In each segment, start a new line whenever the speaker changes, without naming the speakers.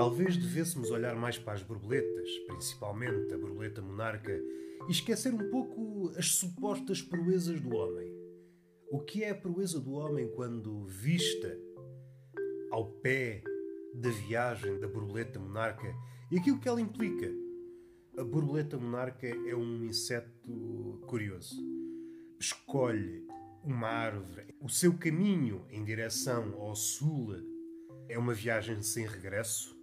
Talvez devêssemos olhar mais para as borboletas, principalmente a borboleta monarca, e esquecer um pouco as supostas proezas do homem. O que é a proeza do homem quando vista ao pé da viagem da borboleta monarca e aquilo que ela implica? A borboleta monarca é um inseto curioso. Escolhe uma árvore, o seu caminho em direção ao sul é uma viagem sem regresso.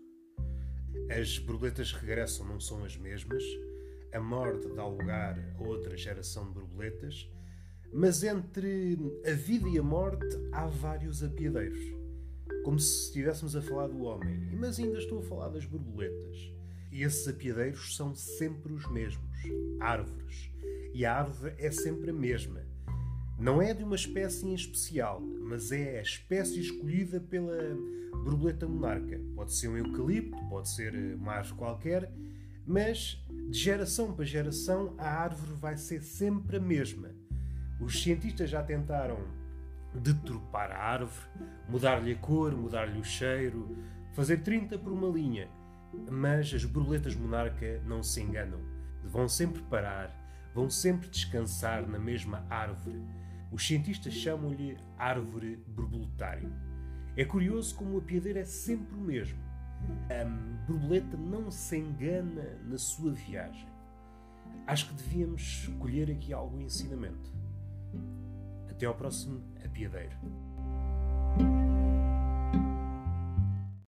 As borboletas regressam, não são as mesmas. A morte dá lugar a outra geração de borboletas. Mas entre a vida e a morte há vários apiadeiros. Como se estivéssemos a falar do homem. Mas ainda estou a falar das borboletas. E esses apiadeiros são sempre os mesmos árvores. E a árvore é sempre a mesma. Não é de uma espécie em especial, mas é a espécie escolhida pela borboleta monarca. Pode ser um eucalipto, pode ser uma árvore qualquer, mas de geração para geração a árvore vai ser sempre a mesma. Os cientistas já tentaram deturpar a árvore, mudar-lhe a cor, mudar-lhe o cheiro, fazer 30 por uma linha. Mas as borboletas monarca não se enganam. Vão sempre parar, vão sempre descansar na mesma árvore. Os cientistas chamam-lhe árvore borboletário. É curioso como o apiadeiro é sempre o mesmo. A borboleta não se engana na sua viagem. Acho que devíamos colher aqui algum ensinamento. Até ao próximo apiadeiro.